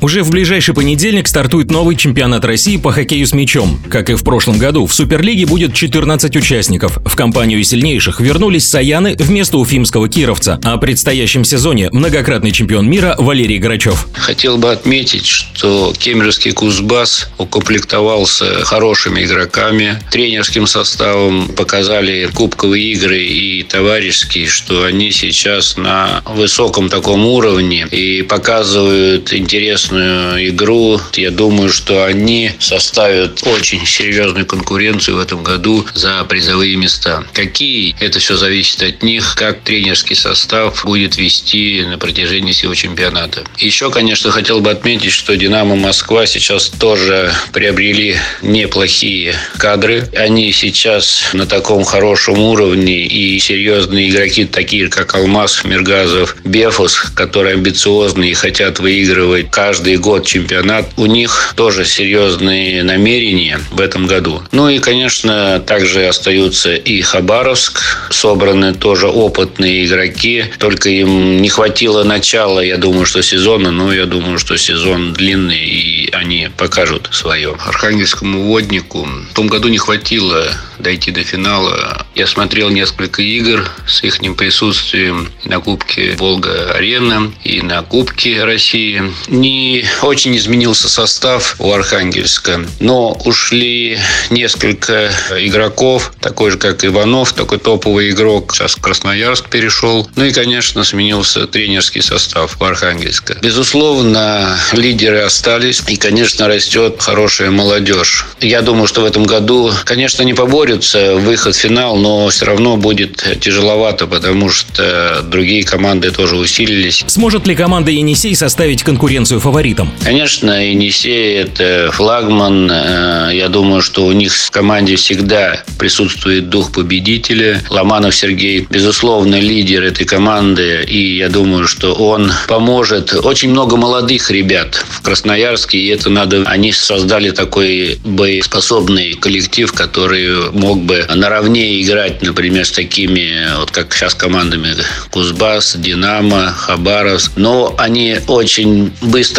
Уже в ближайший понедельник стартует новый чемпионат России по хоккею с мячом. Как и в прошлом году, в Суперлиге будет 14 участников. В компанию сильнейших вернулись Саяны вместо уфимского Кировца. А о предстоящем сезоне многократный чемпион мира Валерий Грачев. Хотел бы отметить, что Кемеровский Кузбасс укомплектовался хорошими игроками, тренерским составом показали кубковые игры и товарищеские, что они сейчас на высоком таком уровне и показывают интерес интересную игру. Я думаю, что они составят очень серьезную конкуренцию в этом году за призовые места. Какие? Это все зависит от них, как тренерский состав будет вести на протяжении всего чемпионата. Еще, конечно, хотел бы отметить, что «Динамо Москва» сейчас тоже приобрели неплохие кадры. Они сейчас на таком хорошем уровне и серьезные игроки, такие как Алмаз, Миргазов, Бефус, которые амбициозные и хотят выигрывать каждый каждый год чемпионат. У них тоже серьезные намерения в этом году. Ну и, конечно, также остаются и Хабаровск. Собраны тоже опытные игроки. Только им не хватило начала, я думаю, что сезона. Но я думаю, что сезон длинный, и они покажут свое. Архангельскому воднику в том году не хватило дойти до финала. Я смотрел несколько игр с их присутствием на Кубке Волга-Арена и на Кубке России. Не очень изменился состав у Архангельска, но ушли несколько игроков, такой же, как Иванов, такой топовый игрок. Сейчас Красноярск перешел. Ну и, конечно, сменился тренерский состав у Архангельска. Безусловно, лидеры остались. И, конечно, растет хорошая молодежь. Я думаю, что в этом году, конечно, не поборется борются, выход в финал, но все равно будет тяжеловато, потому что другие команды тоже усилились. Сможет ли команда Енисей составить конкуренцию фаворитам? Конечно, Енисей – это флагман. Э, я думаю, что у них в команде всегда присутствует дух победителя. Ломанов Сергей, безусловно, лидер этой команды, и я думаю, что он поможет. Очень много молодых ребят в Красноярске, и это надо... Они создали такой боеспособный коллектив, который мог бы наравне играть, например, с такими, вот как сейчас командами Кузбасс, Динамо, Хабаровск. Но они очень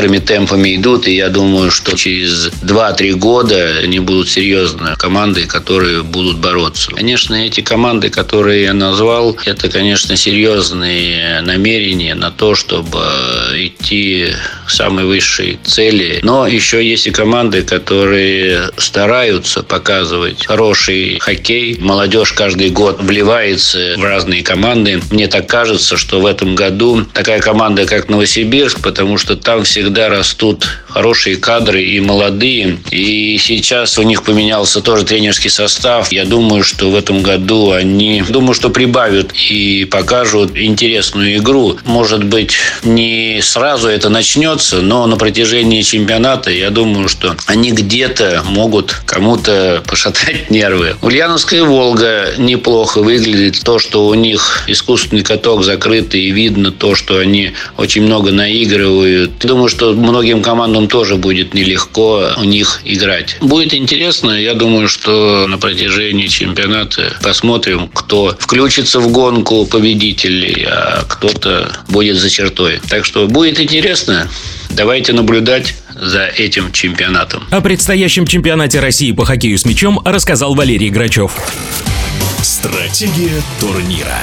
быстрыми темпами идут, и я думаю, что через 2-3 года они будут серьезные команды, которые будут бороться. Конечно, эти команды, которые я назвал, это, конечно, серьезные намерения на то, чтобы идти к самой высшей цели. Но еще есть и команды, которые стараются показывать хороший хоккей. Молодежь каждый год вливается в разные команды. Мне так кажется, что в этом году такая команда, как Новосибирск, потому что там всегда растут хорошие кадры и молодые. И сейчас у них поменялся тоже тренерский состав. Я думаю, что в этом году они, думаю, что прибавят и покажут интересную игру. Может быть, не сразу это начнется, но на протяжении чемпионата я думаю, что они где-то могут кому-то пошатать нервы. Ульяновская «Волга» неплохо выглядит. То, что у них искусственный каток закрытый, и видно то, что они очень много наигрывают. Думаю, что многим командам тоже будет нелегко у них играть. Будет интересно. Я думаю, что на протяжении чемпионата посмотрим, кто включится в гонку победителей, а кто-то будет за чертой. Так что будет интересно. Давайте наблюдать за этим чемпионатом. О предстоящем чемпионате России по хоккею с мячом рассказал Валерий Грачев. Стратегия турнира.